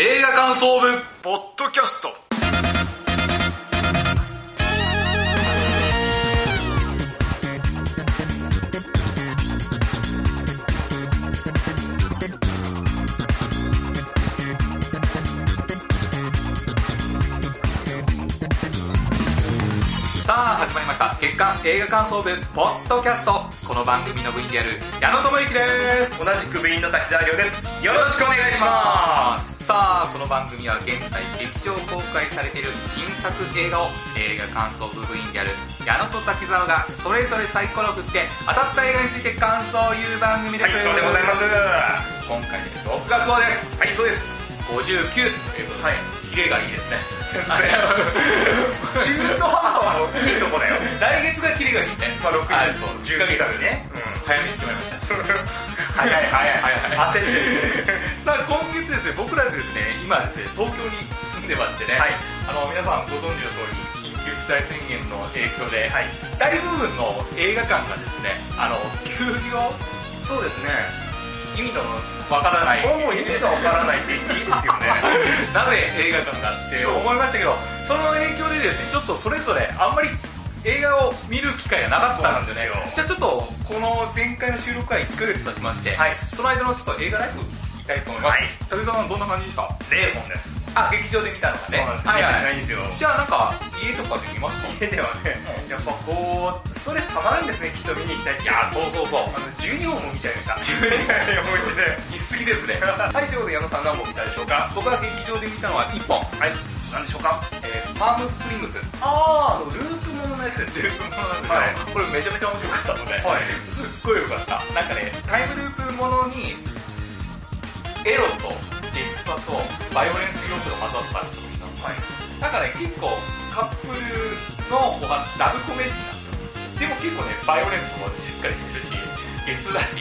映画感想部ポッドキャストさあ始まりました月間映画感想部ポッドキャストこの番組の部員である矢野智之です同じく部員の滝沢亮です。よろしくお願いします。さあこの番組は現在劇場公開されている新作映画を映画感想部部員である矢野と滝沢がそれぞれサイコロを振って当たった映画について感想を言う番組です、はい、そうでございます。今回で6月号ですはい、そうです。59ということで、はいキレがいいですね先生。中途半端はいいとこだよ。来月がキレがいいねまあ、6あ月、そう10月だね。早めにしてもらいましたうん。早い早い早い焦ってる。さあ今月ですね、僕らですね、今ですね、東京に住んでましてね、はいあの皆さんご存知の通り、緊急事態宣言の影響で、はい。大部分の映画館がですね、あの、休業、そうですね。意味のわからない、これもう意味がわからないって言っていいですよね。なぜ映画館がって思いましたけど、その影響でですね、ちょっとそれぞれあんまり映画を見る機会がなかったんですよ、じゃあちょっとこの前回の収録から1ヶ月経ちまして、はいその間のちょっと映画ライブ行きたいと思います。はい武田さんどんな感じでした？0本です。あ、劇場で見たのがね。そうなんです。はいはい。ないんですよ。じゃあなんか、家とかで見ました家ではね、やっぱこう、ストレス溜まるんですね、きっと見に行きたいって。いや、そうそうそう。あの、12本も見ちゃいました。12本 もう一で。見すぎですね。はい、ということで矢野さん何本見たでしょうか？僕は劇場で見たのは1本。はい、何でしょうか？えー、パームスプリングス。あー、あの、ループもののやつですループものなんですよはいこれめちゃめちゃ面白かったので、はいすっごい良かった。なんかね、タイムループものに、エロとデスパとバイオレンス要素が混ざったんですはい。なんかね、結構カップルのお話ラブコメディなんですよ。でも結構ね、バイオレンスもしっかりしてるし、ゲスだし、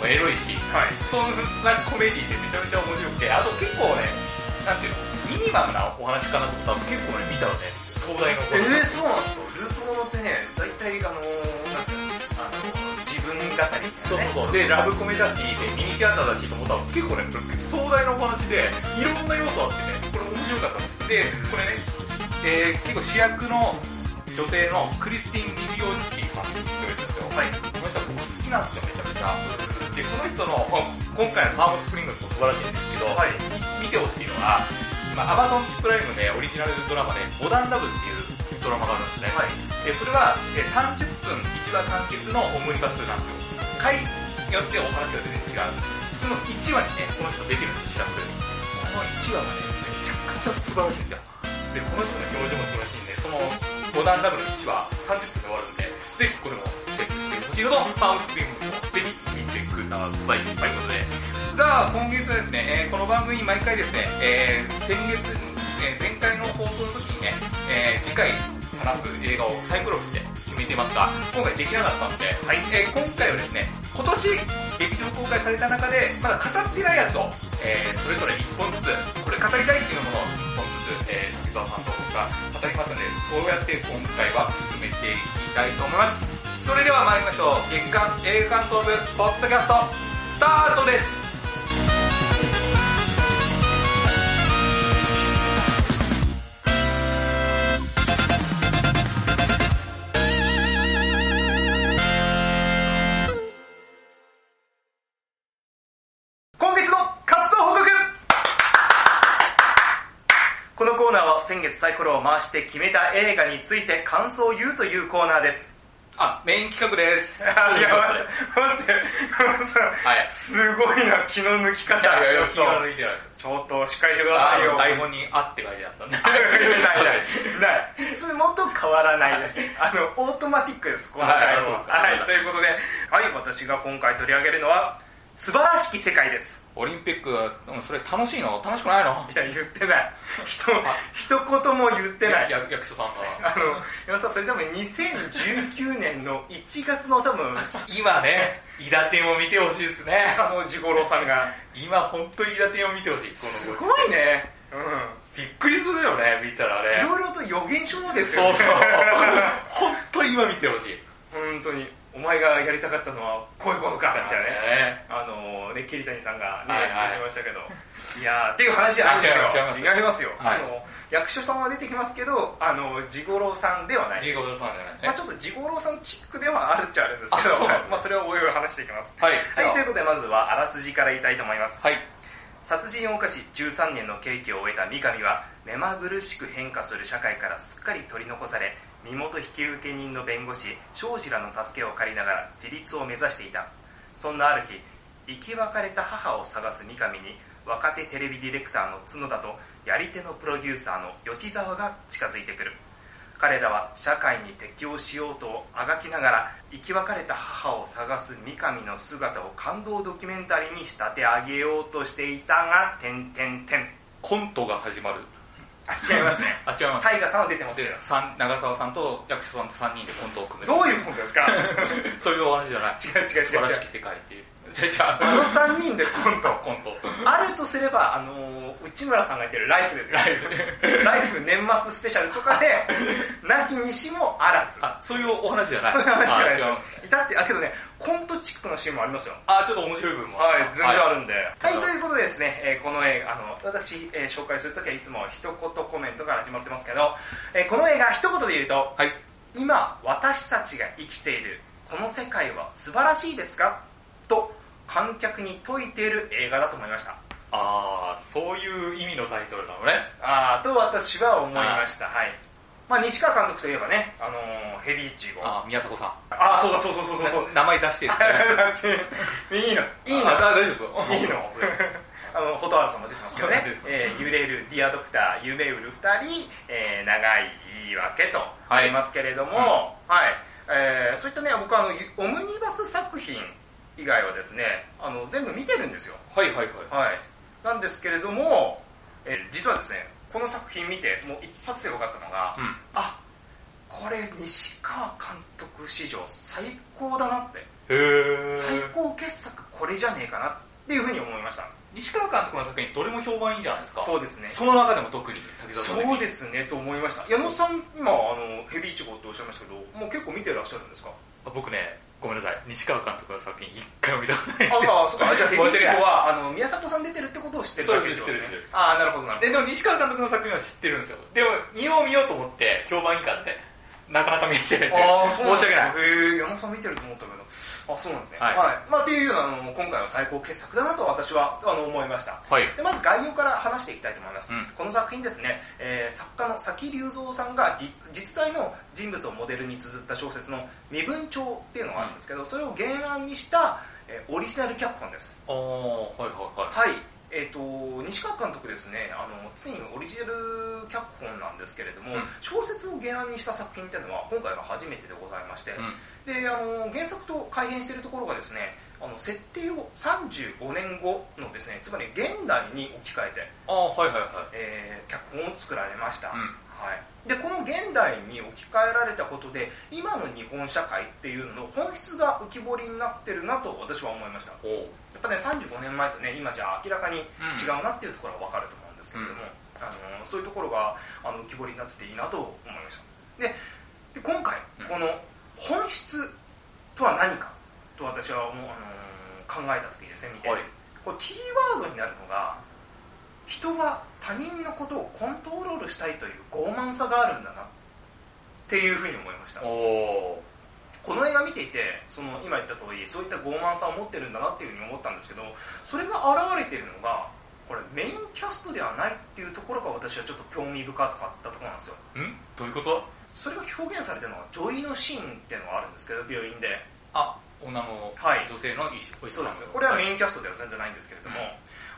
もうエロいし、はい。そんなコメディでめちゃめちゃ面白くて、あと結構ね、なんていうの、ミニマムなお話かなと思ったら結構ね、見たらね、壮大なおえ話。ー、そうなんですか？ものってね、大体あのあのー、自分語りみたいなね。そうそう。で、ラブコメだし、でミニシアターだしと思ったら結構ね、壮大なお話で、いろんな要素あってね、これ面白かったんでこれね、えー、結構主役の女性のクリスティン・ミリオンスキーさんって言うんですよ。はい。この人僕好きなんですよ、めちゃめちゃ。で、この人の、こ今回のファームスプリングスも素晴らしいんですけど、はい。見てほしいのは、今、アマゾンプライムでオリジナルドラマで、モダンラブっていうドラマがあるんですね。はい。えそれはえ30分1話完結のオムニバスなんですよ。回によってお話が全然違う。その1話にね、この人出てるんですよ、この1話がね、めちゃくちゃ素晴らしいんですよ。で、この人の表情も素晴らしいんで、そのモダンラブの1話30分で終わるんで、ぜひこれもチェックしてほしいのと、ファームスプリングもぜひ見てください。ということで、さあ、今月はですね、えーこの番組毎回ですね、えー先月、え前回の放送の時にね、え次回話す映画をサイコロ振って決めてますが、今回できなかったので、はいえー今回はですね、今年劇場公開された中で、まだ語ってないやつを、えーそれぞれ1本ずつ、これ語りたいっていうものを1本ずつ、えー、滝沢さんと僕が語りますので、そうやって今回は進めていきたいと思います。それでは参りましょう。月間映画感想部ポッドキャスト、スタートです先月サイコロを回して決めた映画について感想を言うというコーナーです。あ、メイン企画です。いや、待って、待って、もうさ、はい。すごいな、気の抜き方。いやいや気ちょっとが抜いてないです。ちょっとしっかりしてくださいよ。台本にあって書いてあったんで。な いない。ない。いつもと変わらないです。あの、オートマティックです、このはい回は。そうですかはい、ということで、はい、私が今回取り上げるのは、素晴らしき世界です。オリンピック、うんそれ楽しいの？楽しくないの？いや、言ってない。人、一言も言ってない。や役所さんが。あの、山さん、それ多分2019年の1月の多分、今ね、イダテンを見てほしいですね。あの、ジゴロさんが、今本当にイダテンを見てほしい。このすごいね。うびっくりするよね、見たらん。いね。ろいろと予言書ですよね。そうそう。本当に今見てほしい。本当に。お前がやりたかったのはこういうことかみたいなね。ね。あのね、桐谷さんがね、言ってましたけど。いやーっていう話じゃないんですよ。あ違いますよ。はいあの、役所さんは出てきますけど、あの、ジゴロウさんではない。ジーゴードさんじゃないまあちょっとジゴロウさんチックではあるっちゃあるんですけど、まあそれをおいおい話していきます。はい。はい、ということでまずはあらすじから言いたいと思います。はい。殺人を犯し13年の刑期を終えた三上は目まぐるしく変化する社会からすっかり取り残され身元引受人の弁護士庄司らの助けを借りながら自立を目指していたそんなある日生き別れた母を探す三上に若手テレビディレクターの角田とやり手のプロデューサーの吉沢が近づいてくる彼らは社会に適応しようとあがきながら生き別れた母を探す三上の姿を感動ドキュメンタリーに仕立て上げようとしていたが、てんてんてん。コントが始まる。あ、違いますね。あ、違います。タイガさんは出てますけど長澤さんと役所さんと3人でコントを組む。どういうことですか？そういうお話じゃない。違う違う違う素晴らしき世界っていう。あ、あの3人でコント。コント。あるとすれば、あのー内村さんが言ってるライフですよ。ライフ。ライフ年末スペシャルとかで、なきにしもあらず。あ、そういうお話じゃない。そういう話じゃないです。だって、あ、けどね、コントチックなシーンもありますよ。あ、ちょっと面白い部分も。はい、全然あるんで。はい、はいということでですね、えーこの映画、あの、私、えー紹介するときはいつも一言コメントから始まってますけど、えーこの映画一言で言うと、はい。今、私たちが生きている、この世界は素晴らしいですか？と、観客に説いている映画だと思いました。あー、そういう意味のタイトルなのね。あーと私は思いました。はい。まあ、西川監督といえばね、あのーヘビーチゴ。ああ、宮迫さん。あー、そうだ、そうそうそうそうそう。名前出してですね。いいの、いいのあ、大丈夫いいのあの、蛍原さんも出てますけどねえー揺れるディアドクター、夢売る二人、えー長い言い訳とありますけれども、はい。えーそういったね、僕はあの、オムニバス作品以外はですね、あの、全部見てるんですよ。はいはいはい。はい。なんですけれども、えー実はですね、この作品見て、もう一発で分かったのが、うん。あ、これ西川監督史上最高だなって。へー。最高傑作これじゃねえかなっていうふうに思いました。西川監督の作品どれも評判いいじゃないですか。そうですね。その中でも特にそうですね、と思いました。矢野さん、今、あの、ヘビーイチゴっておっしゃいましたけど、もう結構見てらっしゃるんですか？僕ね、ごめんなさい。西川監督の作品一回も見たことないんですよ。ああ、そうか。じゃあヘビーイチは、あの、宮迫さん出てるってことを知ってるそうです知ってる知ってるああ、なるほど、なるほで、でも西川監督の作品は知ってるんですよ。でも、見よう見ようと思って、評判いいからって、なかなか見れてない申し訳ない。へえ、矢野さん見てると思ったけど。あ、そうなんですね。はいまあ、っていうような、あの、今回は最高傑作だなと私は、あの、思いました。はい。でまず概要から話していきたいと思います。うんこの作品ですね、えー作家の崎隆三さんが実実在の人物をモデルに綴った小説の身分帳っていうのがあるんですけど、それを原案にした、えーオリジナル脚本です。あー、はいはいはい。はい。えっ、と、西川監督ですね、あの、常にオリジナル脚本なんですけれども、うん小説を原案にした作品っていうのは今回が初めてでございまして、うん。で、あの、原作と改変しているところがですね、あの、設定を35年後のですね、つまり現代に置き換えて、あー、はいはいはい。えー脚本を作られました、うん。はい、でこの現代に置き換えられたことで今の日本社会っていうのの本質が浮き彫りになってるなと私は思いました。や。っぱね35年前とね今じゃ明らかに違うなっていうところは分かると思うんですけれども、あのそういうところがあの浮き彫りになってていいなと思いました。でで今回うん。この本質とは何かと私はもう、あの考えた時にですね見て、はい。これキーワードになるのが人は他人のことをコントロールしたいという傲慢さがあるんだなっていうふうに思いました。この映画見ていてその今言った通りそういった傲慢さを持ってるんだなっていうふうに思ったんですけどそれが現れているのがこれメインキャストではないっていうところが私はちょっと興味深かったところなんですよん？どういうこと？それが表現されてるのが女医のシーンっていうのがあるんですけど病院で。あ、女の、はい。女性の医師そうです。これはメイン。キャストでは全然ないんですけれども、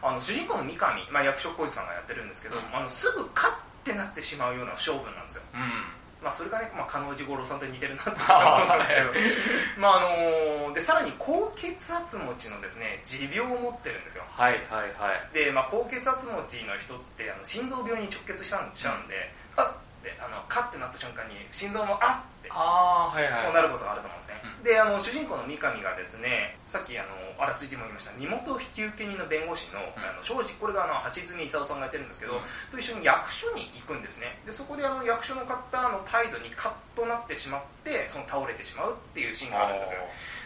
あの主人公の三上、まあ、役所広司さんがやってるんですけど、うん。あのすぐカッてなってしまうような勝負なんですよ。うん。まあ、それがね、まあ、加納治五郎さんと似てるなって思ったんですけど、まああのでさらに高血圧持ちのですね持病を持ってるんですよ。はいはいはい。で、まあ、高血圧持ちの人ってあの心臓病に直結したんちゃうんで、あっっって、あの、カッてなった瞬間に心臓もあって、あー、はいはい。こうなることがあると思うんですね。うんで、あの、主人公の三上がですね、さっきあの、あらついても言いました、身元引受人の弁護士の、あの、庄司、これがあの、橋爪功さんがやってるんですけど、うんと一緒に役所に行くんですね。で、そこであの、役所の方の態度にカッとなってしまって、その倒れてしまうっていうシーンがあるんですよ。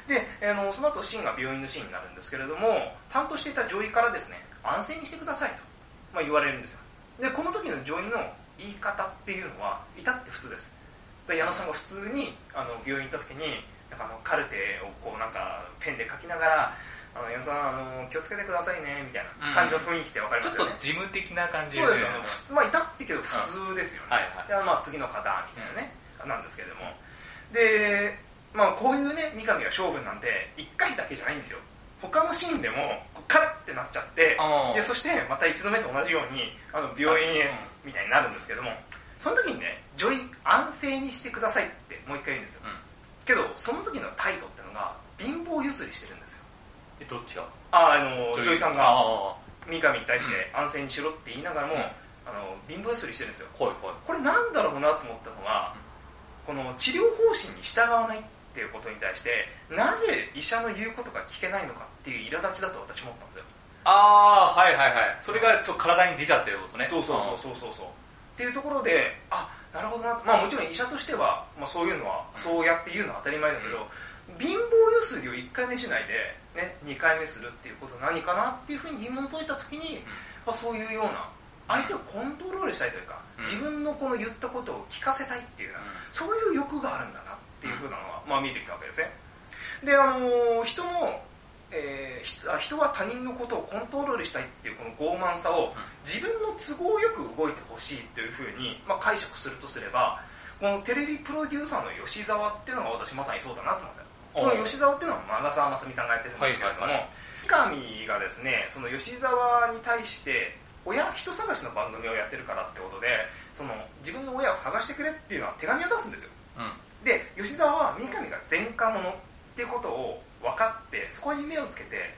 で、あの、その後シーンが病院のシーンになるんですけれども、担当していた女医からですね、安静にしてくださいと、まあ、言われるんですよ。で、この時の女医の言い方っていうのは、至って普通です。で矢野さんが普通にあの病院行った時になんかあのカルテをこうなんかペンで書きながら「あの矢野さんあの気をつけてくださいね」みたいな感じの雰囲気ってわかりちょっとますよね、事務的な感じそうですよね。まあ至ってけど普通ですよね、はいはい。でまあ次の方みたいなね、なんですけれども。でまあこういうね三上が勝負なんで1回だけじゃないんですよ。他のシーンでもカッてなっちゃってでそしてまた一度目と同じようにあの病院へみたいになるんですけどもその時にね女医安静にしてくださいってもう一回言うんですよ。うん。けどその時の態度ってのが貧乏ゆすりしてるんですよ。え、どっちが？ああの女医さんがあ三上に対して安静にしろって言いながらも、うん。あの貧乏ゆすりしてるんですよ。ー、はいはい。これなんだろうなと思ったのが、この治療方針に従わないっていうことに対して、なぜ医者の言うことが聞けないのかっていう苛立ちだと私思ったん。ですよ。あー、はいはいはい。それがちょっと体に出ちゃってることね。そうそうそうそうそうそう。っていうところで、あ、なるほどなと。まあもちろん医者としては、まあそういうのは、そうやって言うのは当たり前だけど、貧乏ゆすりを1回目しないで、ね、2回目するっていうことは何かなっていうふうに疑問を解いたときに、まあ、そういうような、相手をコントロールしたいというか、うん自分のこの言ったことを聞かせたいっていうような、そういう欲があるんだなっていうふうなのが、まあ見えてきたわけですね。で、あのー人の、えー人は他人のことをコントロールしたいっていうこの傲慢さを自分の都合よく動いてほしいというふうに、まあ、解釈するとすれば、このテレビプロデューサーの吉沢っていうのが私まさにそうだなと思った。この吉沢っていうのは長澤まさみさんがやってるんですけれども、はいはいは三上がですね、その吉沢に対して、親、人探しの番組をやってるからってことで、その自分の親を探してくれっていうのは手紙を出すんですよ。うん。で、吉沢は三上が前科者っていうことを分かって、そこに目をつけて、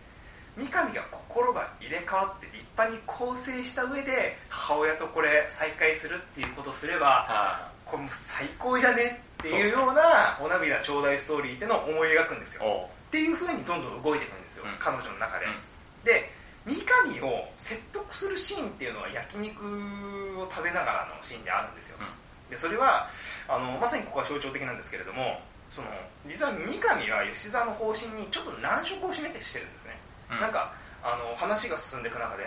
三上が心が入れ替わって立派に更生した上で、母親とこれ再会するっていうことをすれば、あこれもう最高じゃねっていうようなお涙頂戴ストーリーっていうのを思い描くんですー。よ。おっていう風にどんどん動いていくんですよ、うん彼女の中で。うんで、三上を説得するシーンっていうのは焼肉を食べながらのシーンであるんですよ。で、それは、あの、まさにここは象徴的なんですけれども、その、実は三上は吉沢の方針にちょっと難色を示してるんですね。うん。なんか、あの、話が進んでいく中で、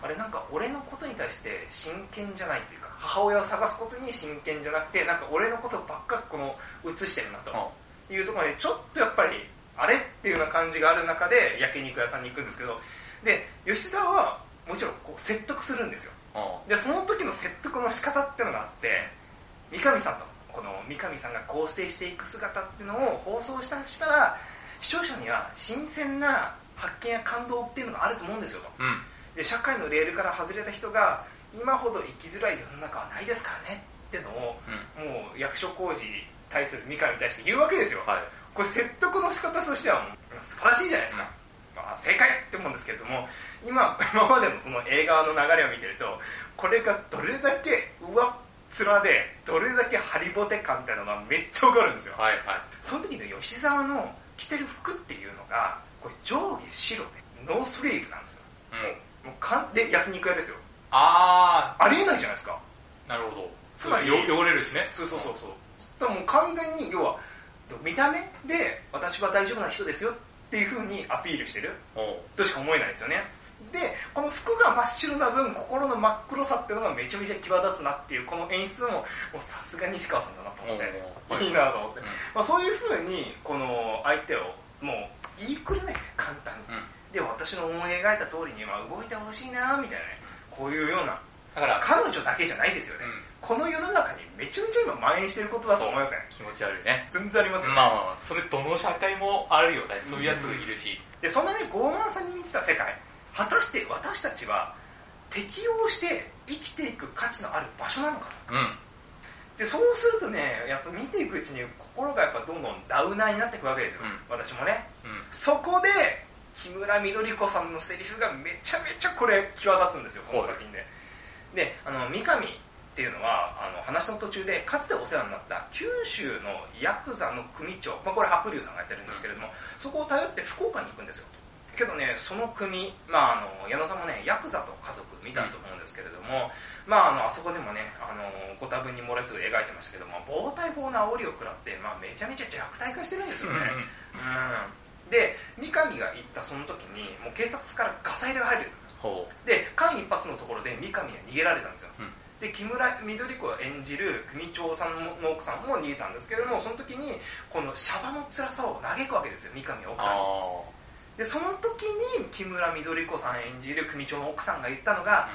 あれなんか俺のことに対して真剣じゃないというか、母親を探すことに真剣じゃなくて、なんか俺のことばっかこの、映してるなと。おいうところで、ちょっとやっぱり、あれっていうような感じがある中で、焼肉屋さんに行くんですけど、で、吉沢は、もちろんこう説得するんですよ。おで、その時の説得の仕方っていうのがあって、三上さんと、この三上さんが構成していく姿っていうのを放送したしたら、視聴者には新鮮な発見や感動っていうのがあると思うんですよと。うん。で、社会のレールから外れた人が、今ほど生きづらい世の中はないですからねっていうのを、うん。もう役所工事に対する三上に対して言うわけですよ。はい。これ説得の仕方としては素晴らしいじゃないですか。まあ、正解って思うんですけれども、今、今までのその映画の流れを見てると、これがどれだけ上っ面で、どれだけハリボテ感みたいなのがめっちゃわかるんですよ。はいはい。その時の吉沢の着てる服っていうのが、これ上下白で、ノースリーブなんですよ。うん。もうかんで、焼肉屋ですよ。あありえないじゃないですか。ー、なるほど。つまりよ汚れるしね。そうそうそうそう。だからもう完全に、要は、見た目で私は大丈夫な人ですよっていう風にアピールしてるとしか思えないですよね。で、この服が真っ白な分、心の真っ黒さっていうのがめちゃめちゃ際立つなっていう、この演出も、もうさすが西川さんだなと思って、いいなと思って。うんまあ、そういう風に、この相手を、もう言いくるめ、簡単に。うん。で、私の思い描いた通りに、まあ、動いてほしいなみたいなね。こういうような、だから、彼女だけじゃないですよね。うんこの世の中にめちゃめちゃ今蔓延してることだと思いますね。気持ち悪いね。全然ありますよね。まあまあまあ、それどの社会もあるよね。そういうやついるし。で、そんなね、傲慢さに満ちた世界、果たして私たちは適応して生きていく価値のある場所なのかと。うん。で、そうするとね、やっぱ見ていくうちに心がやっぱどんどんダウナーになっていくわけですよ。うん私もね。うん。そこで、木村緑子さんのセリフがめちゃめちゃこれ際立つんですよ、この作品で。で、あの、三上っっていうのは、あの、話の途中で、かつてお世話になった九州のヤクザの組長、まあこれ白龍さんがやってるんですけれども、そこを頼って福岡に行くんですよ。けどね、その組、まああの、矢野さんもね、ヤクザと家族見たと思うんですけれども、まああの、あそこでもね、あの、ご多分に漏れず描いてましたけども、暴対法の煽りを食らって、まあめちゃめちゃ弱体化してるんですよね。うん。で、三上が行ったその時に、もう警察からガサ入れが入るんですで、間一髪のところで三上は逃げられたんですよ。う。うん。で、木村緑子を演じる組長さんの奥さんも逃げたんですけれども、その時に、このシャバの辛さを嘆くわけですよ、三上は奥さんに。あで、その時に木村緑子さん演じる組長の奥さんが言ったのが、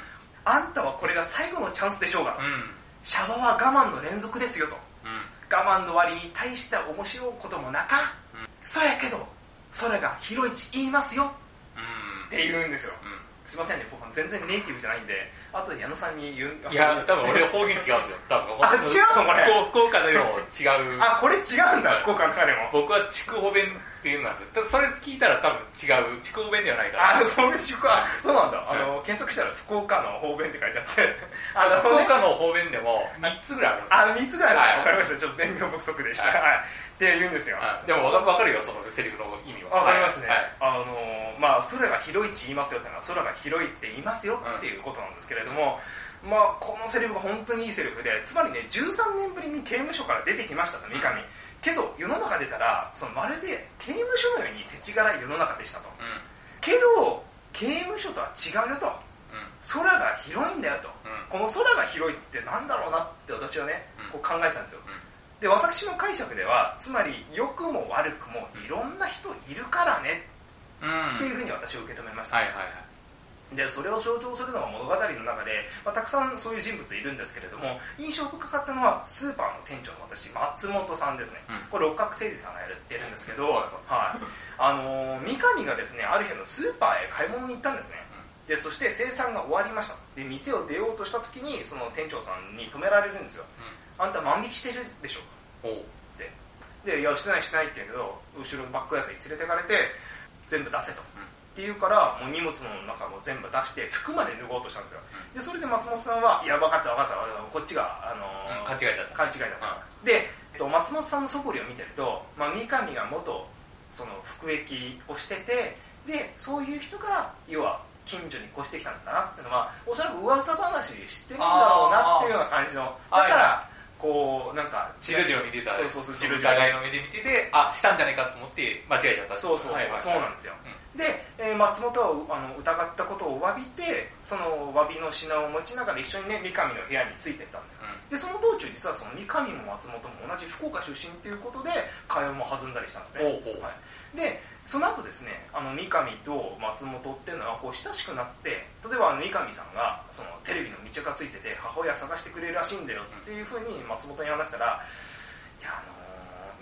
あんたはこれが最後のチャンスでしょうがあ。う、ん。シャバは我慢の連続ですよと。うん。我慢の割に対しては面白いこともなか、うんそうやけど、空が広いち言いますようん。って言うんですよ。うすいませんね、僕全然ネイティブじゃないんで、後で矢野さんに言う？ん。いや、多分俺方言違うんですよ。多分。あ違うの？これ福福岡のよりも違う。あ、これ違うんだ、はい福岡の彼も。僕は筑穂弁っていうのなんですよ。それ聞いたら多分違う。筑穂弁ではないから。あ、そういう福岡、そうなんだ。あの、検索したら福岡の方便って書いてあって、あの、福岡の方弁でも3つぐらいあるんですよ。あ、3つぐらいはいだ。わかりました。ちょっと勉強不足でした。はいはい。って言うんですよ。はいでもわかるよ、そのセリフの意味は。わかりますね。はいあの、まあ、空が広いって言いますよってのは、空が広いって言いますよっていうことなんですけれども、まあ、このセリフが本当にいいセリフで、つまりね、13年ぶりに刑務所から出てきましたと、三上。けど、世の中出たら、そのまるで刑務所のように手ち柄い世の中でしたと。うけど、刑務所とは違うよと。ん。うん。空が広いんだよと。うんこの空が広いってなんだろうなって私はねうん、こう考えたんですよ。うん。で、私の解釈では、つまり良くも悪くもいろんな人いるからねうん。っていうふうに私は受け止めました。はいはいはい。で、それを象徴するのが物語の中で、まあ、たくさんそういう人物いるんですけれども、印象深かったのはスーパーの店長の私、松本さんですね。うんこれ六角誠治さんがやってるんですけど、はいはい。あのー、三上がですね、ある日のスーパーへ買い物に行ったんですね。で、そして生産が終わりました。で、店を出ようとした時に、その店長さんに止められるんですよ。あんた万引きしてるでしょ？って。で、いや、してないしてないって言うけど、後ろのバックヤードに連れてかれて、全部出せと。って言うから、もう荷物の中も全部出して、服まで脱ごうとしたんですよ。で、それで松本さんは、いや、分かった分かった、こっちが、あのーうん勘違いだった。勘違いだった。で、えっと、松本さんの素振りを見てると、まあ、三上が元、その、服役をしてて、で、そういう人が、要は、近所に越してきたんだなっていうのは、おそらく噂話で知ってるんだろうなっていうような感じの、だはいから、こう、なんか、ジロジロ見てたら、そうそうそう、ジロジロ。疑いの目で見てて、あ、したんじゃないかと思って間違えちゃった。そうそうそう、はいはいそうなんですよ。で、えー松本はあの疑ったことを詫びて、その詫びの品を持ちながら一緒にね、三上の部屋についてったんですよ。うんで、その道中実はその三上も松本も同じ福岡出身っていうことで、会話も弾んだりしたんですね。はい、で、その後ですね、あの三上と松本っていうのはこう親しくなって、例えばあの三上さんがそのテレビの密着がついてて、母親探してくれるらしいんだよっていうふうに松本に話したら、いや、あのー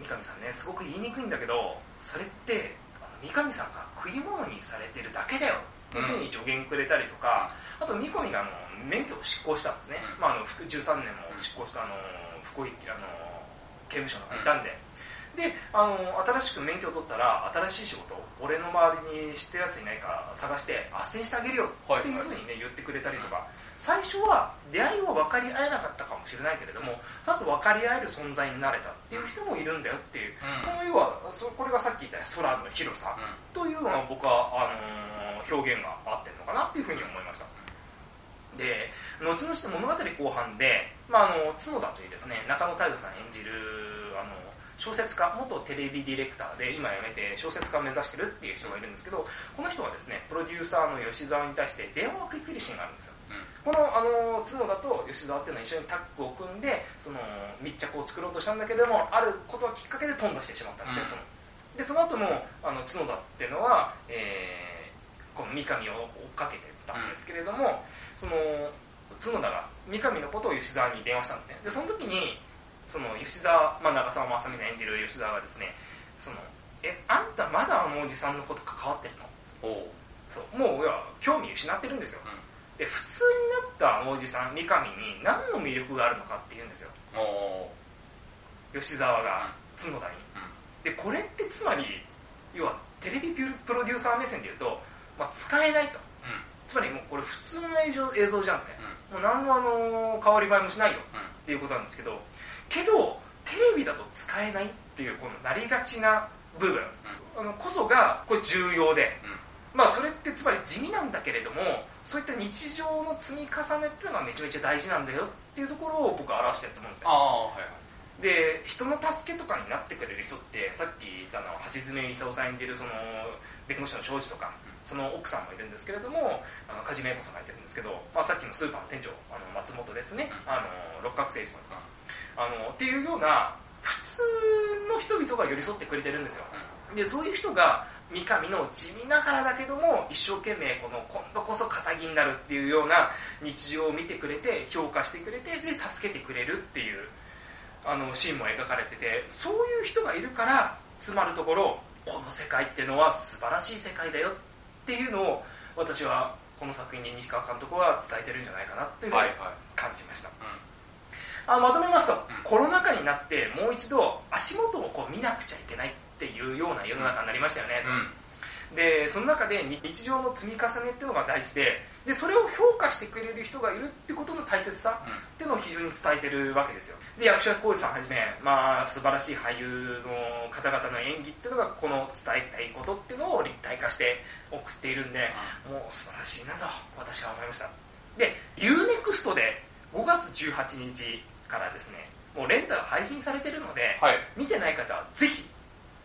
三上さんね、すごく言いにくいんだけど、それって、三上さんが食い物にされてるだけだよっていうふうに助言くれたりとか、あと三上があの免許を執行したんですね。うん。まああの、副13年も執行したあの、福井、あの、刑務所の中にいたんで、で、あの、新しく免許を取ったら、新しい仕事を俺の周りに知ってるやついないか探して、斡旋してあげるよっていうふうにね、言ってくれたりとか、最初は出会いは分かり合えなかったかもしれないけれども、あと分かり合える存在になれたっていう人もいるんだよっていう、うん。この要は、そこれがさっき言った空の広さというのが僕は、あのー表現が合ってるのかなっていうふうに思いました。で、後々の物語後半で、まあ、あの、角田というですね、中野太陽さん演じる、あの、小説家、元テレビディレクターで、今辞めて小説家を目指してるっていう人がいるんですけど、この人はですね、プロデューサーの吉沢に対して電話をかけるシーンがあるんですよ。この、あの、角田と吉沢っていうのは一緒にタッグを組んで、その、密着を作ろうとしたんだけれども、あることがきっかけで頓挫してしまったんですね、うんその。で、その後も、あの、角田っていうのは、えー、この三上を追っかけてたんですけれども、その、角田が三上のことを吉沢に電話したんですね。で、その時に、その吉沢、まあ、長澤まさみさん演じる吉沢がですね、その、え、あんたまだあのおじさんのこと関わってるの？そう、もう、いや、興味失ってるんですよ。で、普通になったあのおじさん、三上に何の魅力があるのかって言うんですよ。吉沢が角田に。で、これってつまり、要はテレビプロデューサー目線で言うと、まあ、使えないと。つまりもうこれ普通の映像映像じゃんね。もう何もあの変わり映えもしないようん。っていうことなんですけどけどテレビだと使えないっていうこのなりがちな部分、あのこそがこれ重要で、うん。まあそれってつまり地味なんだけれどもそういった日常の積み重ねっていうのがめちゃめちゃ大事なんだよっていうところを僕は表してると思うんですよ。ああ、はいはい。で人の助けとかになってくれる人ってさっき言ったのは橋爪功さん演じるその弁護士の庄司とかその奥さんもいるんですけれどもあの梶芽子さんがいてるんですけど、まあ、さっきのスーパーの店長あの松本ですね、うん。あの六角誠治さんとかあのっていうような普通の人々が寄り添ってくれてるんですよ。でそういう人が三上の地味ながらだけども一生懸命この今度こそ仇になるっていうような日常を見てくれて評価してくれてで助けてくれるっていうあのシーンも描かれててそういう人がいるからつまるところこの世界っていうのは素晴らしい世界だよっていうのを私はこの作品に西川監督は伝えてるんじゃないかなっていうふうにはいはい。感じました、うあまとめますと、んコロナ禍になってもう一度足元をこう見なくちゃいけないっていうような世の中になりましたよね、ん。うん。でその中で日常の積み重ねっていうのが大事ででそれを評価してくれる人がいるってことの大切さっていうのを非常に伝えてるわけですよで役者浩二さんはじめ、まあ、素晴らしい俳優の方々の演技っていうのがこの伝えたいことっていうのを立体化して送っているんでもう素晴らしいなと私は思いましたで UNEXT で5月18日からですねもうレンタル配信されてるので、はい。見てない方はぜひ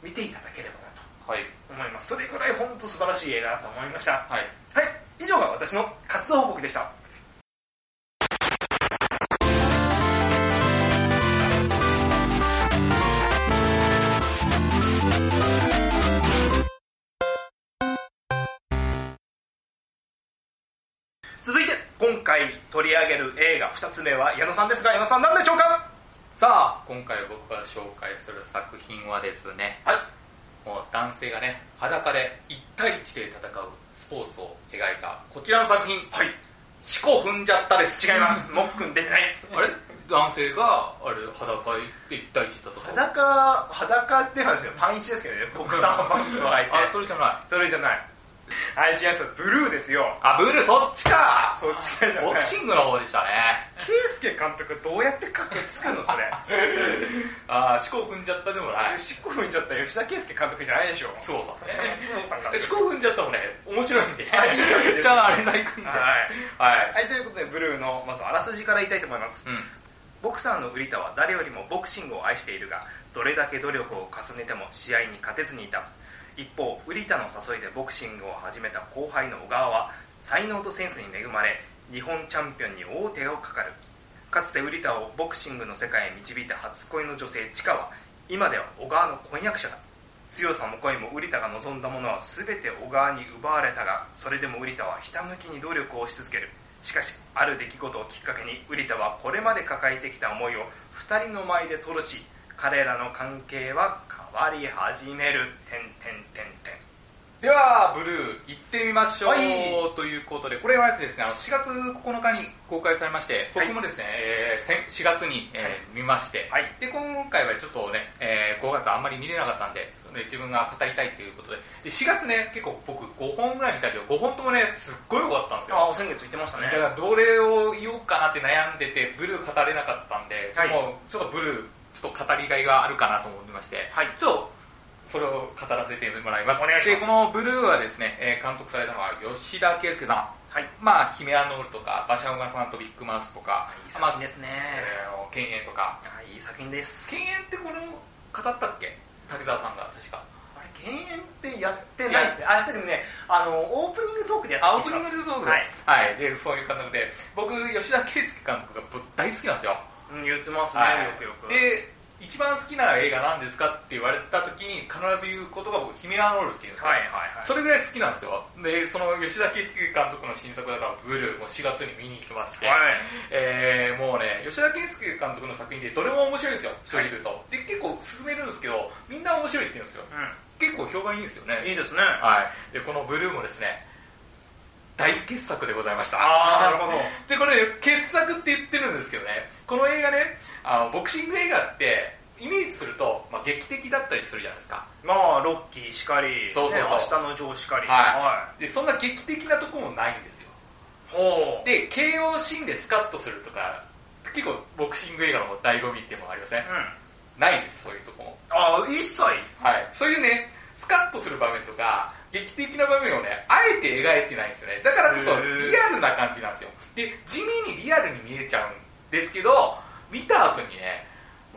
見ていただければなとはい。思いますそれぐらい本当素晴らしい映画だと思いましたはい。はい以上が私の活動報告でした取り上げる映画2つ目は矢野さんですが矢野さん何でしょうか？さあ、今回僕が紹介する作品はですね、はい。もう男性がね、裸で1対1で戦うスポーツを描いたこちらの作品、はい。四股踏んじゃったです。違います。もっくん出てない。あれ？男性が、あれ、裸で1対1だと。か。裸裸って話よパンイチですけどね。ボクサーパンツを履いてあ、それじゃない。それじゃない。はい違います。ブルーですよ。あ、ブルーそっちかボクシングの方でしたね。ケイスケ監督どうやって格つくのそれ あー、四股踏んじゃったでもない。四股踏んじゃった吉田圭介監督じゃないでしょそうさ。四股踏んじゃったもね、面白いんで。じゃあ、あれないくんで。はいはい。はいということでブルーのまずあらすじから言いたいと思いますうん。ボクサーのウリタは誰よりもボクシングを愛しているがどれだけ努力を重ねても試合に勝てずにいた一方ウリタの誘いでボクシングを始めた後輩の小川は才能とセンスに恵まれ日本チャンピオンに王手をかかる。かつてウリタをボクシングの世界へ導いた初恋の女性チカは今では小川の婚約者だ。強さも恋もウリタが望んだものは全て小川に奪われたがそれでもウリタはひたむきに努力をし続ける。しかしある出来事をきっかけにウリタはこれまで抱えてきた思いを二人の前で吐露し彼らの関係は変わり始める。点点点点では、ブルー、行ってみましょう。はい。ということで、これはですね、あの4月9日に公開されまして、はい。僕もですね、えー先4月に、えー見まして、はい。で、今回はちょっとね、えー5月あんまり見れなかったんで、それで自分が語りたいということで、で4月ね、結構僕5本ぐらい見たけど、5本ともね、すっごい良かったんですよ。ああ先月言ってましたね。だからどれを言おうかなって悩んでて、ブルー語れなかったんで、はい。もうちょっとブルー、ちょっと語りがいがあるかなと思いまして、はい。ちょっとそれを語らせてもらいます。お願いしますで、このブルーはですね、えー監督されたのは吉田圭介さん。はいまあ、ヒメアノールとか、バシャウガさんとビッグマウスとか、いい作まあ品、ですね、えー、犬猿とか。あいい作品です犬猿ってこれを語ったっけ？竹澤さんが確か。あれ犬猿ってやってないですねあでもねあのオープニングトークでやってあ、オープニングトークで。はい、はい。で、そういう監督で、僕、吉田圭介監督がぶ大好きなんですよ。うん言ってますね、はいよくよくで、一番好きな映画なんですかって言われた時に必ず言うことが僕、ヒメアノールって言うんですよ。はいはいはいそれぐらい好きなんですよ。で、その吉田圭介監督の新作だから、ブルーも4月に見に来まして、はいえー、もうね、吉田圭介監督の作品でどれも面白いんですよ、正直言うと。で、結構進めるんですけど、みんな面白いって言うんですよ。結構評判いいんですよね。うんいいですねはい。で、このブルーもですね、大傑作でございました。あーなるほどで、これ、傑作って言ってるんですけどね、この映画ね、あの、ボクシング映画って、イメージすると、まあ、劇的だったりするじゃないですか。まあロッキーしかりそうそうそうね明日のジョーしかりはい。で、そんな劇的なとこもないんですよ。いほう。で、KO シーンでスカッとするとか、結構ボクシング映画の醍醐味ってもありません、うん。ないです、そういうとこも。ああ、一切。はい。そういうね、スカッとする場面とか、劇的な場面をね、あえて描いてないんですよね。だからこそ、リアルな感じなんですよ。で、地味にリアルに見えちゃうんですけど、見た後にね、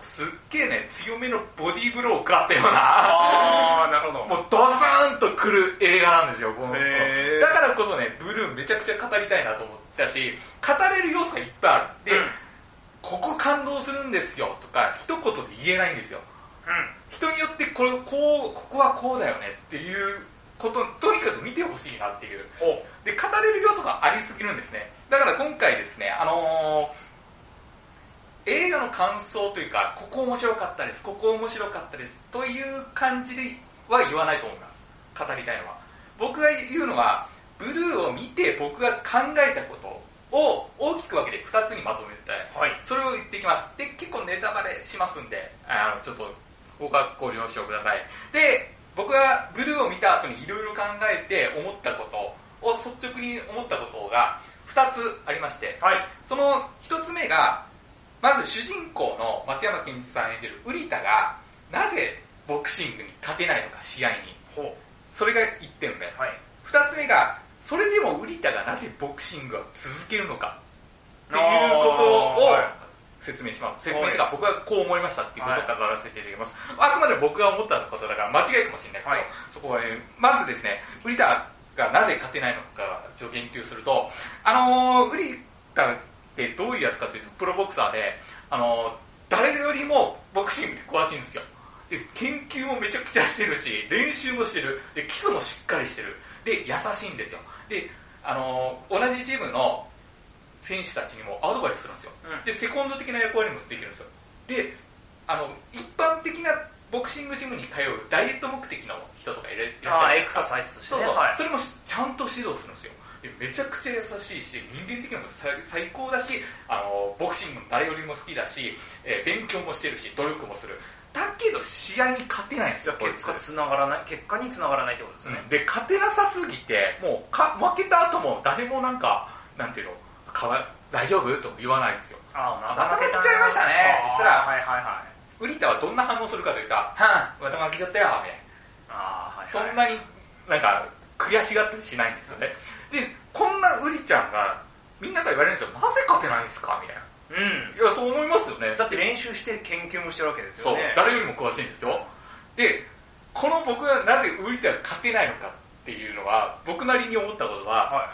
すっげえね、強めのボディーブローを食らったような、ああ、なるほど。もうドスーンと来る映画なんですよ、このだからこそね、ブルーめちゃくちゃ語りたいなと思ったし、語れる要素がいっぱいある。で、うんここ感動するんですよとか、一言で言えないんですよ。うん。人によってこれ、こう、ここはこうだよねっていうこと、とにかく見てほしいなっていう。ほで、語れる要素がありすぎるんですね。だから今回ですね、あのー映画の感想というか、ここ面白かったです、ここ面白かったです、という感じでは言わないと思います。語りたいのは。僕が言うのは、ブルーを見て僕が考えたことを大きく分けて2つにまとめたい。う。はい。それを言っていきます。で、結構ネタバレしますんで、あの、ちょっと、ご確ご了承ください。で、僕がブルーを見た後にいろいろ考えて思ったことを、率直に思ったことが2つありまして、はい。その1つ目が、まず主人公の松山ケンイチさん演じるウリタが、なぜボクシングに勝てないのか、試合に。ほそれが1点目。う。はい。2つ目が、それでもウリタがなぜボクシングを続けるのか。っていうことをはい説明します。説明というか僕はこう思いましたっていうことを語らせていただきます。あくまで僕が思ったことだから間違いかもしれないけど、はいそこはね、まずですね、ウリタがなぜ勝てないのかちょっと言及すると、あのー、ウリタってどういうやつかというと、プロボクサーで、あのー、誰よりもボクシングに詳しいんですよ。で、研究もめちゃくちゃしてるし、練習もしてる。で、基礎もしっかりしてる。で、優しいんですよ。で、あのー同じチームの選手たちにもアドバイスするんですよ。うんで、セコンド的な役割もできるんですよ。で、あの、一般的なボクシングジムに通うダイエット目的の人とかいらっしああ、ゃるエクササイズとしてね。そうそう、はい。それもちゃんと指導するんですよ。でめちゃくちゃ優しいし、人間的にも最最高だし、あの、ボクシングも誰よりも好きだし、えー勉強もしてるし、努力もする。だけど試合に勝てないんですよ、結果つながらない、結果につながらないってことですね。で、勝てなさすぎて、もうか、負けた後も誰もなんか、なんていうの、かわ大丈夫？とも言わないんですよ。ああ、また負けちゃいましたねそしたらはいはいはい。ウリタはどんな反応するかというと、はぁ、また負けちゃったよ、みたいな。ああ、はい、はい。そんなになんか悔しがったりしないんですよね。で、こんなウリちゃんが、みんなが言われるんですよ。なぜ勝てないんですか？みたいな。うん。いや、そう思いますよね。だって練習して研究もしてるわけですそうよね。、誰よりも詳しいんですよ。で、この僕がなぜウリタが勝てないのかっていうのは、僕なりに思ったことは、は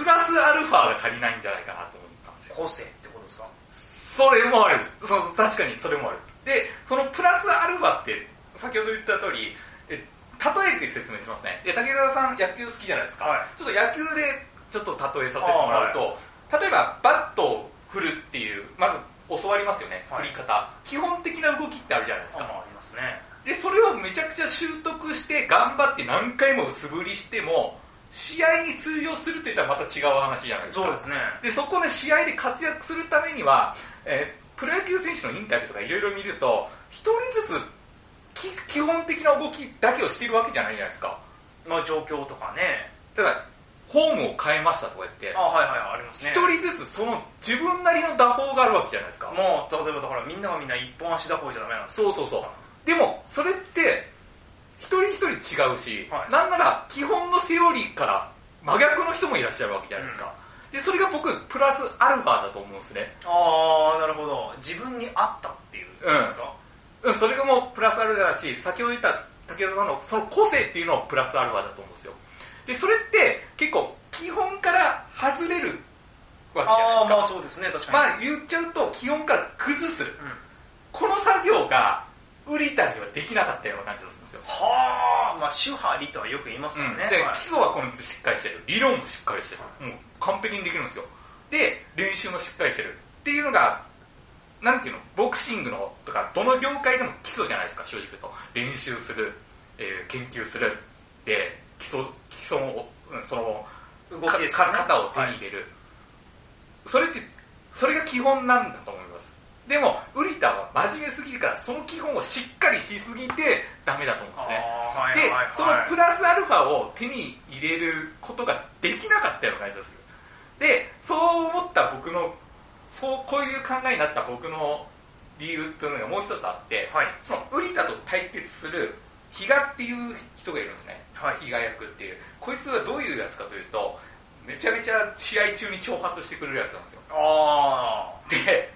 プラスアルファが足りないんじゃないかなと思ったんですい。よ。個性ってことですか？それもある。そう確かにそれもある。で、そのプラスアルファって、先ほど言った通り、え例えて説明しますね。で、武田さん野球好きじゃないですか。はいちょっと野球でちょっと例えさせてもらうと、例えばバットを振るっていう、まず教わりますよね、はい振り方。基本的な動きってあるじゃないですか。あありますね。で、それをめちゃくちゃ習得して、頑張って何回も素振りしても、試合に通用するって言ったらまた違う話じゃないですか。そうですね。で、そこで試合で活躍するためには、えープロ野球選手のインタビューとかいろいろ見ると、一人ずつき基本的な動きだけをしてるわけじゃないじゃないですか。まあ状況とかね。だから、ホームを変えましたとか言ってあ、あはいはい、ありますね。一人ずつその自分なりの打法があるわけじゃないですか。もう、例えばだからみんながみんな一本足打法じゃダメなんですよ。そうそうそう。でも、それって、一人一人違うし、はいなんなら基本のセオリーから真逆の人もいらっしゃるわけじゃないですか。で、それが僕、プラスアルファだと思うんですね。ああ、なるほど。自分に合ったっていうことですか、うん、それがもうプラスアルファだし、先ほど言った武田さんのその個性っていうのもプラスアルファだと思うんですよ。で、それって結構基本から外れるわけじゃああ、ないですか。まあそうですね、確かに。まあ言っちゃうと基本から崩す。うん。この作業がウリタにはできなかったような感じがすですよ。はあ、まあ主派理とはよく言いますからね。で、はい基礎はこのしっかりしてる。理論もしっかりしてる。もう完璧にできるんですよ。で、練習もしっかりしてる。っていうのが、なんていうの、ボクシングのとか、どの業界でも基礎じゃないですか、正直言うと。練習する、えー研究する。で、基礎、基礎を、うんその、か動きねか型を手に入れる、それって、それが基本なんだと思います。でも、ウリタは真面目すぎるから、その基本をしっかりしすぎてダメだと思うんですね。でそのプラスアルファを手に入れることができなかったような感じがする。で、そう思った僕の、そう、こういう考えになった僕の理由というのがもう一つあって、はい。そのウリタと対決する比嘉っていう人がいるんですね。はい。比嘉役っていう。こいつはどういうやつかというと、めちゃめちゃ試合中に挑発してくれるやつなんですよ。あで、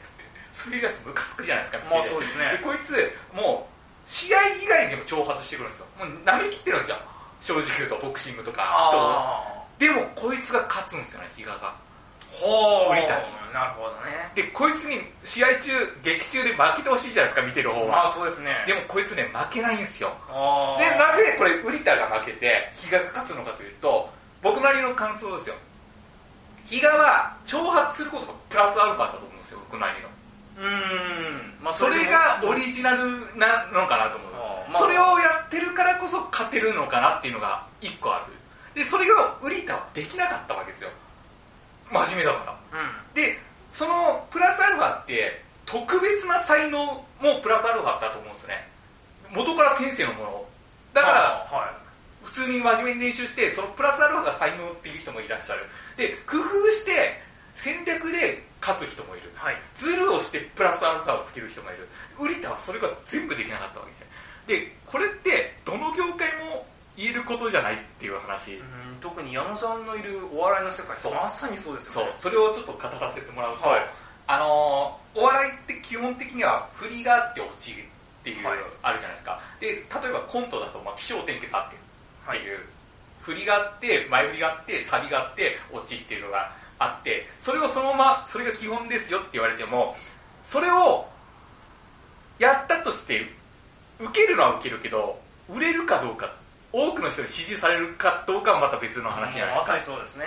そういうやつムカつくじゃないですか。まあ見ててそうですねで、こいつ、もう、試合以外にも挑発してくるんですよ。もう舐めきってるんですよ。正直言うと、ボクシングとかあ。人を。あでも、こいつが勝つんですよね、比嘉が。あ。ほ売りたいなるほどね。で、こいつに試合中、劇中で負けてほしいじゃないですか、見てる方まあは。そうですね。でも、こいつね、負けないんですよ。あで、なぜこれ、ウリタが負けて、比嘉が勝つのかというと、僕なりの感想ですよ。比嘉は、挑発することがプラスアルファだと思うんですよ、僕なりの。うーん。まあそれがオリジナルなのかなと思う。まあそれをやってるからこそ勝てるのかなっていうのが一個ある。で、それがウリタはできなかったわけですよ。真面目だから。うん。で、そのプラスアルファって特別な才能もプラスアルファだと思うんですね。元から天性のもの。だから、は普通に真面目に練習して、そのプラスアルファが才能っていう人もいらっしゃる。で、工夫して戦略で勝つ人もいる。い。はい。ズルをしてプラスアルファをつける人がいる。ウリタはそれが全部できなかったわけで。で、これってどの業界も言えることじゃないっていう話。うん特に矢野さんのいるお笑いの世界まさにそうですよね。、そうそれをちょっと語らせてもらうと、はいあのーお笑いって基本的には振りがあって落ちっていう、はいあるじゃないですか。で、例えばコントだと、まあ、気象点結あってはいっていう、振りがあって、前振りがあって、サビがあって、落ちっていうのがあって、それをそのまま、それが基本ですよって言われても、それをやったとして、受けるのは受けるけど、売れるかどうか、多くの人に支持されるかどうかはまた別の話じゃないですかまそうですね。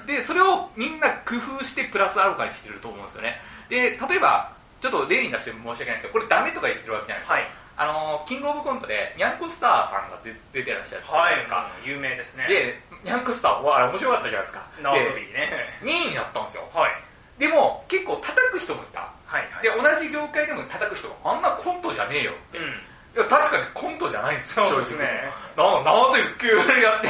うん、で、それをみんな工夫してプラスアルファにしてると思うんですよね。で、例えば、ちょっと例に出して申し訳ないんですけど、これダメとか言ってるわけじゃないですか。はい。あのー、キングオブコントで、ニャンコスターさんが出出てらっしゃるじゃなはいいですか。。有名ですね。で、ニャンコスターはあれ面白かったじゃないですか。縄跳で、びね。2位になったんですよ。はい。でも、結構叩く人もいた。はいはい。で、同じ業界でも叩く人が、あんなコントじゃねえよって。うん。いや、確かにコントじゃないんですよ、そうですね。な、なぜ急にやって。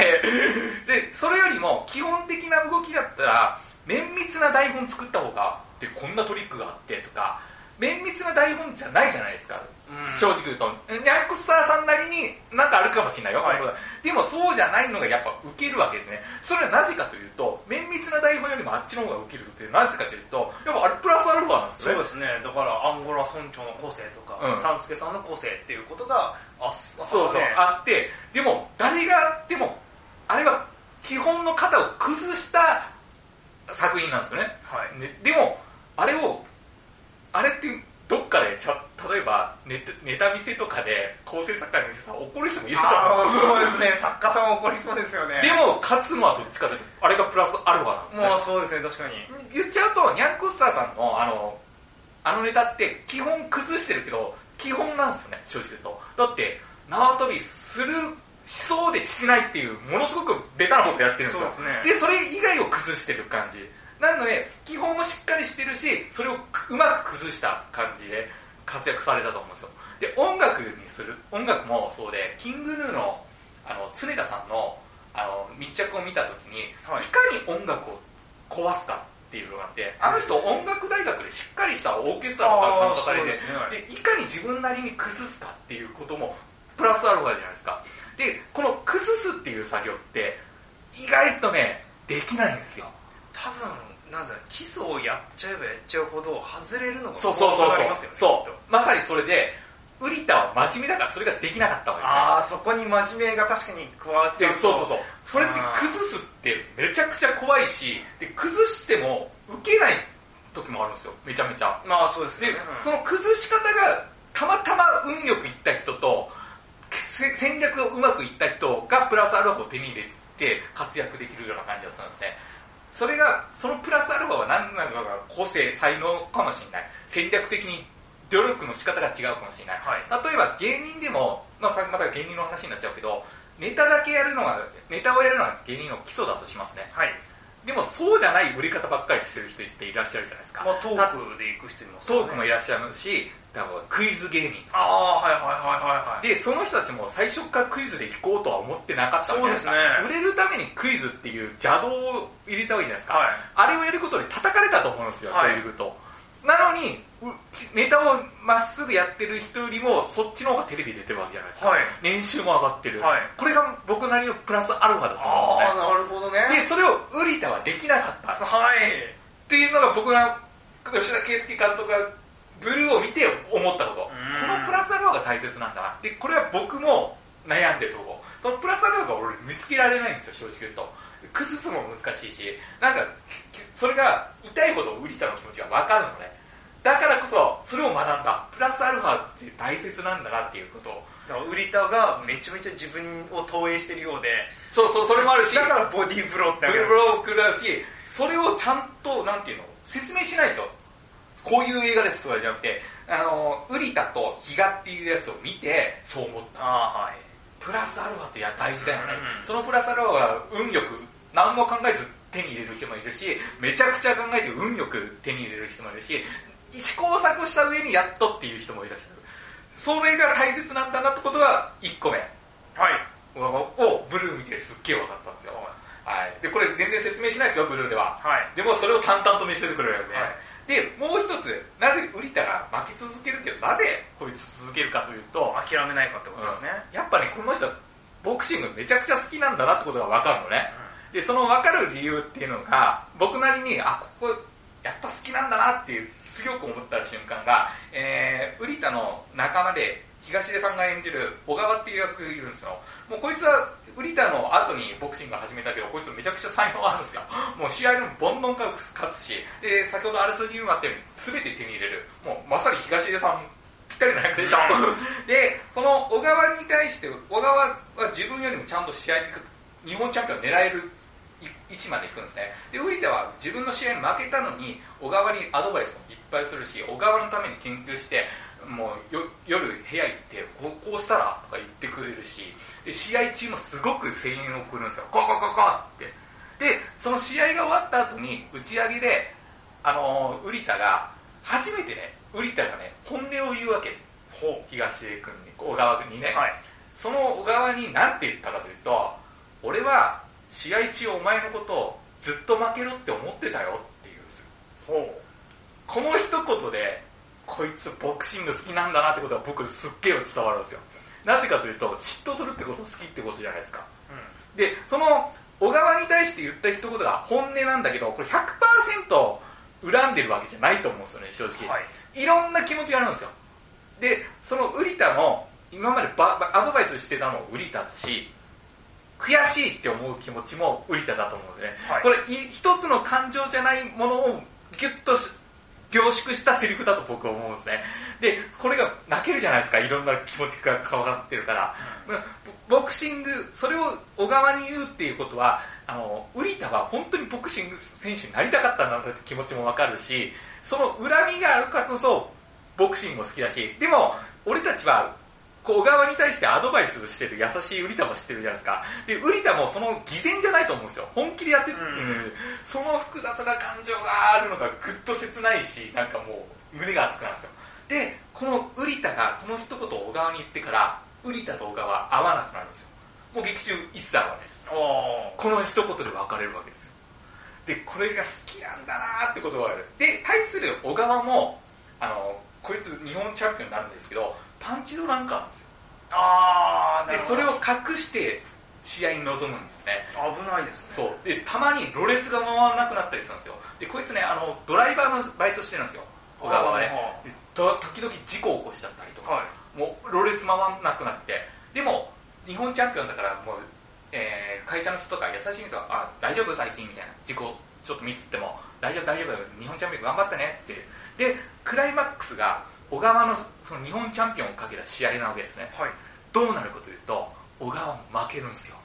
で、それよりも基本的な動きだったら、綿密な台本作った方が、で、こんなトリックがあってとか、綿密な台本じゃないじゃないですか。うん正直言うと。ニャンクスターさんなりになんかあるかもしれないよ。はいでもそうじゃないのがやっぱ受けるわけですね。それはなぜかというと、綿密な台本よりもあっちの方が受けるってなぜかというと、やっぱあれプラスアルファなんですよね。そうですね。だから、アンゴラ村長の個性とか、うんサンスケさんの個性っていうことが、あ、そそうそう、ねあって、でも、誰が、でも、あれは基本の型を崩した作品なんですよね。はい。ねでも、あれを、あれってどっかでちゃ、例えばネタ、ネタ見せとかで構成作家に見せたら怒る人もいると思ああ、う。そうですね。作家さんは怒りそうですよね。でも、勝つのはどっちかというと、あれがプラスアルファなんですね。もうそうですね、確かに。言っちゃうと、ニャンコスターさんのあの、あのネタって基本崩してるけど、基本なんですよね、正直言うと。だって、縄跳びする、しそうでしないっていう、ものすごくベタなことやってるんですよ。そうですねで、それ以外を崩してる感じ。なので、基本もしっかりしてるし、それをうまく崩した感じで活躍されたと思うんですよ。で、音楽にする、音楽もそうで、キングヌーの、あの、常田さんの、あの、密着を見たときに、はいいかに音楽を壊すかっていうのがあって、あの人音楽大学でしっかりしたオーケストラとか参加されて、ねはいでいかに自分なりに崩すかっていうこともプラスアルファじゃないですか。で、この崩すっていう作業って意外とね、できないんですよ。多分、なんだろう基礎をやっちゃえばやっちゃうほど、外れるのがそうそうそうそう怖くなりますよね。そう。まさにそれで、ウリタは真面目だからそれができなかったわけ。ああ、そこに真面目が確かに加わっちゃうと。でそうそうそう。それって崩すってめちゃくちゃ怖いし、で崩しても受けない時もあるんですよ。めちゃめちゃ。まあそうですね。で、うんその崩し方がたまたま運よくいった人と、せ戦略がうまくいった人がプラスアルファを手に入れて活躍できるような感じがするんですね。それが、そのプラスアルファは何なのかが個性、才能かもしれない。戦略的に努力の仕方が違うかもしれない。はい。例えば芸人でも、まあ、さまた芸人の話になっちゃうけど、ネタだけやるのが、ネタをやるのが芸人の基礎だとしますね。はい。でもそうじゃない売り方ばっかりしてる人っていらっしゃるじゃないですか。まあトークで行く人いますよねトークもいらっしゃるし、多分クイズ芸人。ああ、はいはいはいはいはい。で、その人たちも最初からクイズで聞こうとは思ってなかったわけですか。そうですね売れるためにクイズっていう邪道を入れたわけじゃないですか。はいあれをやることで叩かれたと思うんですよ、はい正直言うと。なのに、うネタをまっすぐやってる人よりも、そっちの方がテレビ出てるわけじゃないですか。はい年収も上がってる。はいこれが僕なりのプラスアルファだと思ああ、うんなるほどね。ですね。で、それをウリタはできなかった。はい。っていうのが僕が、吉田圭佑監督がブルーを見て思ったこと。こうんのプラスアルファが大切なんだな。で、これは僕も悩んでるとこ。そのプラスアルファが俺見つけられないんですよ、正直言うと。崩すのも難しいし、なんか、きそれが痛いほどウリタの気持ちがわかるのね。だからこそ、それを学んだ。プラスアルファって大切なんだなっていうことを。だからウリタがめちゃめちゃ自分を投影してるようで、そうそう、それもあるし、だからボディーブローってブロークだし、それをちゃんと、なんていうの、説明しないですよ。こういう映画ですとかじゃなくて、あの、ウリタとヒガっていうやつを見て、そう思った。ああ、はい。プラスアルファっていや大事だよね。うんそのプラスアルファが運よく、何も考えず手に入れる人もいるし、めちゃくちゃ考えて運よく手に入れる人もいるし、試行錯誤した上にやっとっていう人もいらっしゃる。それが大切なんだなってことが1個目。はい。をブルー見てすっげえ分かったんですよ。はい。で、これ全然説明しないですよ、ブルーでは。はい。でもそれを淡々と見せてくれるよね。はいで、もう一つ、なぜウリタが負け続けるけど、なぜこいつ続けるかというと、諦めないかってことですね。やっぱね、この人、ボクシングめちゃくちゃ好きなんだなってことが分かるのね。で、その分かる理由っていうのが、僕なりに、あ、ここ、やっぱ好きなんだなっていう、強く思った瞬間が、えー、ウリタの仲間で、東出さんが演じる小川っていう役いるんですよ。もうこいつは、ウリタの後にボクシング始めたけど、こいつめちゃくちゃ才能があるんですよ。もう試合でもボンボン勝つし、で、先ほどあらすじにもあったように、全て手に入れる。もうまさに東出さんぴったりな役でしょ。で、この小川に対して、小川は自分よりもちゃんと試合に行く、日本チャンピオンを狙える位置まで行くんですね。で、ウリタは自分の試合に負けたのに、小川にアドバイスもいっぱいするし、小川のために研究して、もうよ夜部屋行ってこう、こうしたらとか言ってくれるし、で試合中もすごく声援を送るんですよ。ゴーゴーゴーゴーって。で、その試合が終わった後に、打ち上げで、あのー、ウリタが、初めてね、ウリタがね、本音を言うわけ。ほ東出君に、小川君にね。う。はい。その小川に何て言ったかというと、俺は試合中お前のことをずっと負けろって思ってたよっていうんです。ほこの一言で、こいつボクシング好きなんだなってことが僕すっげえ伝わるんですよ。なぜかというと、嫉妬するってこと好きってことじゃないですか。う。うん。で、その小川に対して言った一言が本音なんだけど、これ100%恨んでるわけじゃないと思うんですよね、正直。はい。いろんな気持ちがあるんですよ。で、そのウリタの、今までババアドバイスしてたのもウリタだし、悔しいって思う気持ちもウリタだと思うんですね。はいこれ、い一つの感情じゃないものをギュッとし凝縮したセリフだと僕は思うんですね。で、これが泣けるじゃないですか、いろんな気持ちが変わってるから。ボボクシング、それを小川に言うっていうことは、あの、ウリタは本当にボクシング選手になりたかったんだなって気持ちもわかるし、その恨みがあるからこそ、ボクシングも好きだし、でも、俺たちは、小川に対してアドバイスしてる優しいウリタも知ってるじゃないですか。で、ウリタもその偽善じゃないと思うんですよ。本気でやってる。うんうんその複雑な感情があるのがぐっと切ないし、なんかもう胸が熱くなるんですよ。で、このウリタがこの一言を小川に言ってから、ウリタと小川は会わなくなるんですよ。もう劇中一切会わないです。おこの一言で別れるわけですよ。で、これが好きなんだなーってことがある。で、対する小川も、あの、こいつ日本チャンピオンになるんですけど、パンチドランカーなんですよ。あー、なるで、ほど。それを隠して試合に臨むんですね。危ないですね。そう。で、たまにろれつが回らなくなったりするんですよ。で、こいつね、あの、ドライバーのバイトしてるんですよ。小川はね。時々事故を起こしちゃったりとか、はい。もう、ろれつ回らなくなって、でも、日本チャンピオンだから、もう、えー、会社の人とか優しいんですよ。あ、大丈夫最近みたいな。事故、ちょっとミスっても、大丈夫大丈夫、日本チャンピオン頑張ったねって。で、クライマックスが、小川の、その日本チャンピオンをかけた試合なわけですね。はい。どうなるかというと、小川も負けるんですよ。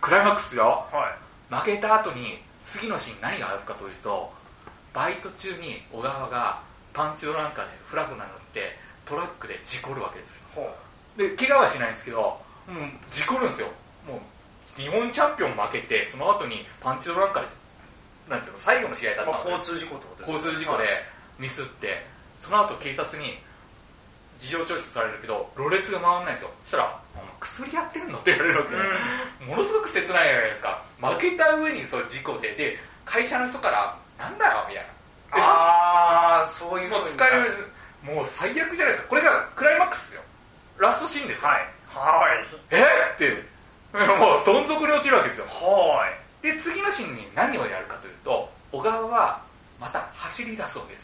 クライマックスよ。はい。負けた後に、次のシーン何があるかというと、バイト中に小川がパンチドランカーでフラグが乗って、トラックで事故るわけですよ。ほで、怪我はしないんですけど、もう事故るんですよ。もう、日本チャンピオン負けて、その後にパンチドランカーでなんていうの、最後の試合だったまあ、ので交通事故ってことです交通事故でミスって、その後警察に事情聴取されるけど、ろれつが回んないんですよ。そしたら、お前薬やってんのって言われるわけね。ものすごく切ないじゃないですか。負けた上にそう事故で、で、会社の人から、なんだよ、みたいな。でああそういうもう使える、もう最悪じゃないですか。これがクライマックスですよ。ラストシーンですよ。はいはいえ？って、もうどん底に落ちるわけですよ。はいで、次のシーンに何をやるかというと、小川はまた走り出すわけで。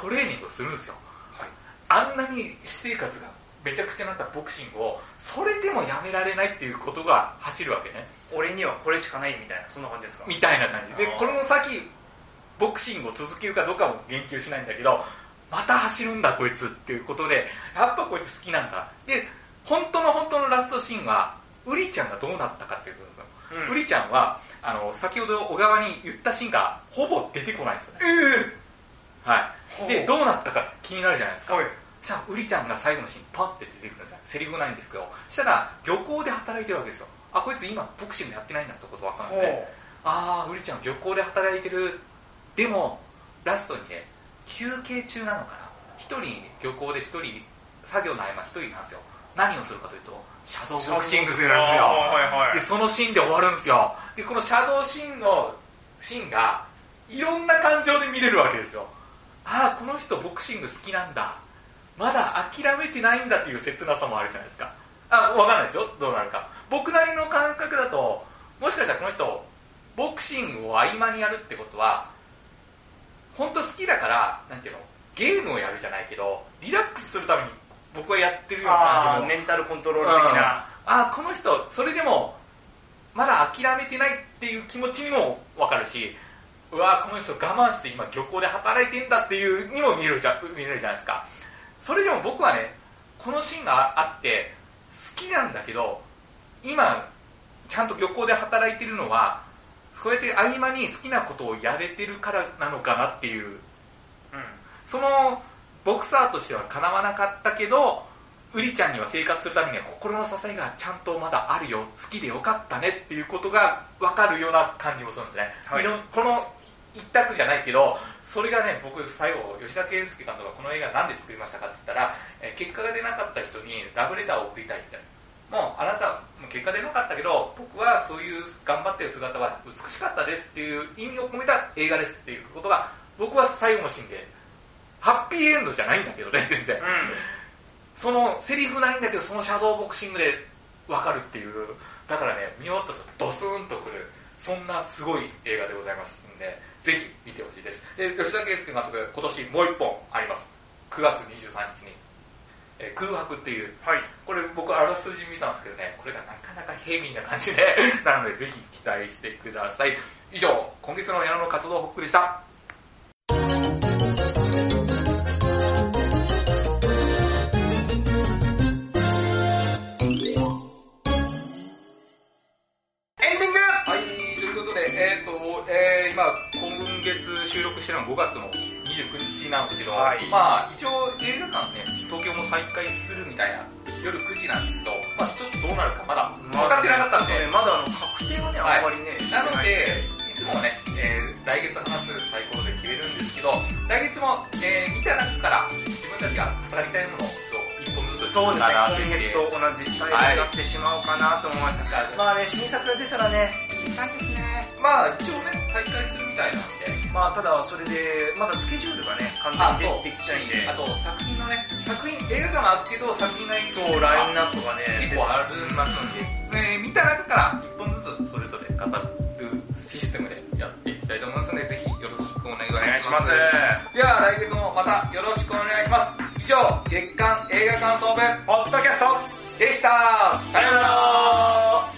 トレーニングをするんですよ。はいあんなに私生活がめちゃくちゃになったボクシングを、それでもやめられないっていうことが走るわけね。俺にはこれしかないみたいなそんな感じですか？みたいな感じ。でこの先、ボクシングを続けるかどうかも言及しないんだけど、また走るんだこいつっていうことで、やっぱこいつ好きなんだ。で、本当の本当のラストシーンは、ウリちゃんがどうなったかっていうことですよ。うんウリちゃんは、あの、先ほど小川に言ったシーンがほぼ出てこないんですよね。はい。で、どうなったか気になるじゃないですか。はいじゃあ、ウリちゃんが最後のシーンパッて出てくるんですよ。セリフないんですけど、したら、漁港で働いてるわけですよ。あ、こいつ今ボクシングやってないんだってこと分かるんですね。あー、ウリちゃん漁港で働いてる。でも、ラストにね、休憩中なのかな。一人、漁港で一人、作業の合間一人なんですよ。何をするかというと、シャドーボクシングするんですよ。はいはいで、そのシーンで終わるんですよ。で、このシャドーシーンのシーンが、いろんな感情で見れるわけですよ。ああ、この人ボクシング好きなんだ。まだ諦めてないんだっていう切なさもあるじゃないですか。あ、わかんないですよ。どうなるか。僕なりの感覚だと、もしかしたらこの人、ボクシングを合間にやるってことは、本当好きだから、なんていうの、ゲームをやるじゃないけど、リラックスするために僕はやってるようなあ感じメンタルコントロール的な、あこの人、それでも、まだ諦めてないっていう気持ちにもわかるし、うわこの人我慢して今漁港で働いてんだっていうにも見えるじゃ見えるじゃないですか。それでも僕はね、このシーンがあって、好きなんだけど、今、ちゃんと漁港で働いてるのは、そうやって合間に好きなことをやれてるからなのかなっていううんそのボクサーとしてはかなわなかったけど、ウリちゃんには生活するためには心の支えがちゃんとまだあるよ、好きでよかったねっていうことが分かるような感じもするんですね。はいこの一択じゃないけど、それがね、僕最後、吉田圭介監督がこの映画なんで作りましたかって言ったら、えー結果が出なかった人にラブレターを送りたいって。もうあなた、結果出なかったけど、僕はそういう頑張ってる姿は美しかったですっていう意味を込めた映画ですっていうことが、僕は最後のシーンでハッピーエンドじゃないんだけどね、全然。その、セリフないんだけど、そのシャドーボクシングでわかるっていう。だからね、見終わったとドスーンとくる、そんなすごい映画でございますんで、ぜひ見てほしいです。で、吉田圭介監督、今年もう一本あります。9月23日に。えー空白っていう、はいこれ僕あらすじ見たんですけどね、これがなかなかヘビーな感じで、なのでぜひ期待してください。以上、今月の矢野の活動報告でした。収録してるのは5月の29日なんですけど、はい。まあ、一応映画館ね、東京も再開するみたいな、夜9時なんですけど、まあちょっとどうなるかまだ分かってなかったんで、まだあの確定はね、はい。あんまりね、なので、いつもね、えー、来月話すサイコロで決めるんですけど、来月も、えー、見た中から自分たちが語りたいものを一本ずつそうですね、今月と同じスタイルになってしまおうかなと思いました。はいまあね、新作が出たらね、いい感じですね。まあ、一応ね、再開するみたいなんで、まあただそれで、まだスケジュールがね、完全に出てきちゃうんで、あと作品のね、作品、映画館はあるけど、作品がそう、ラインナップがね、結構ありますんで、えー見た中から一本ずつそれぞれ語るシステムでやっていきたいと思いますので、ぜひよろしくお願いしおます。では来月もまたよろしくお願いします。以上、月間映画感想文ポッドキャストでした。さようなら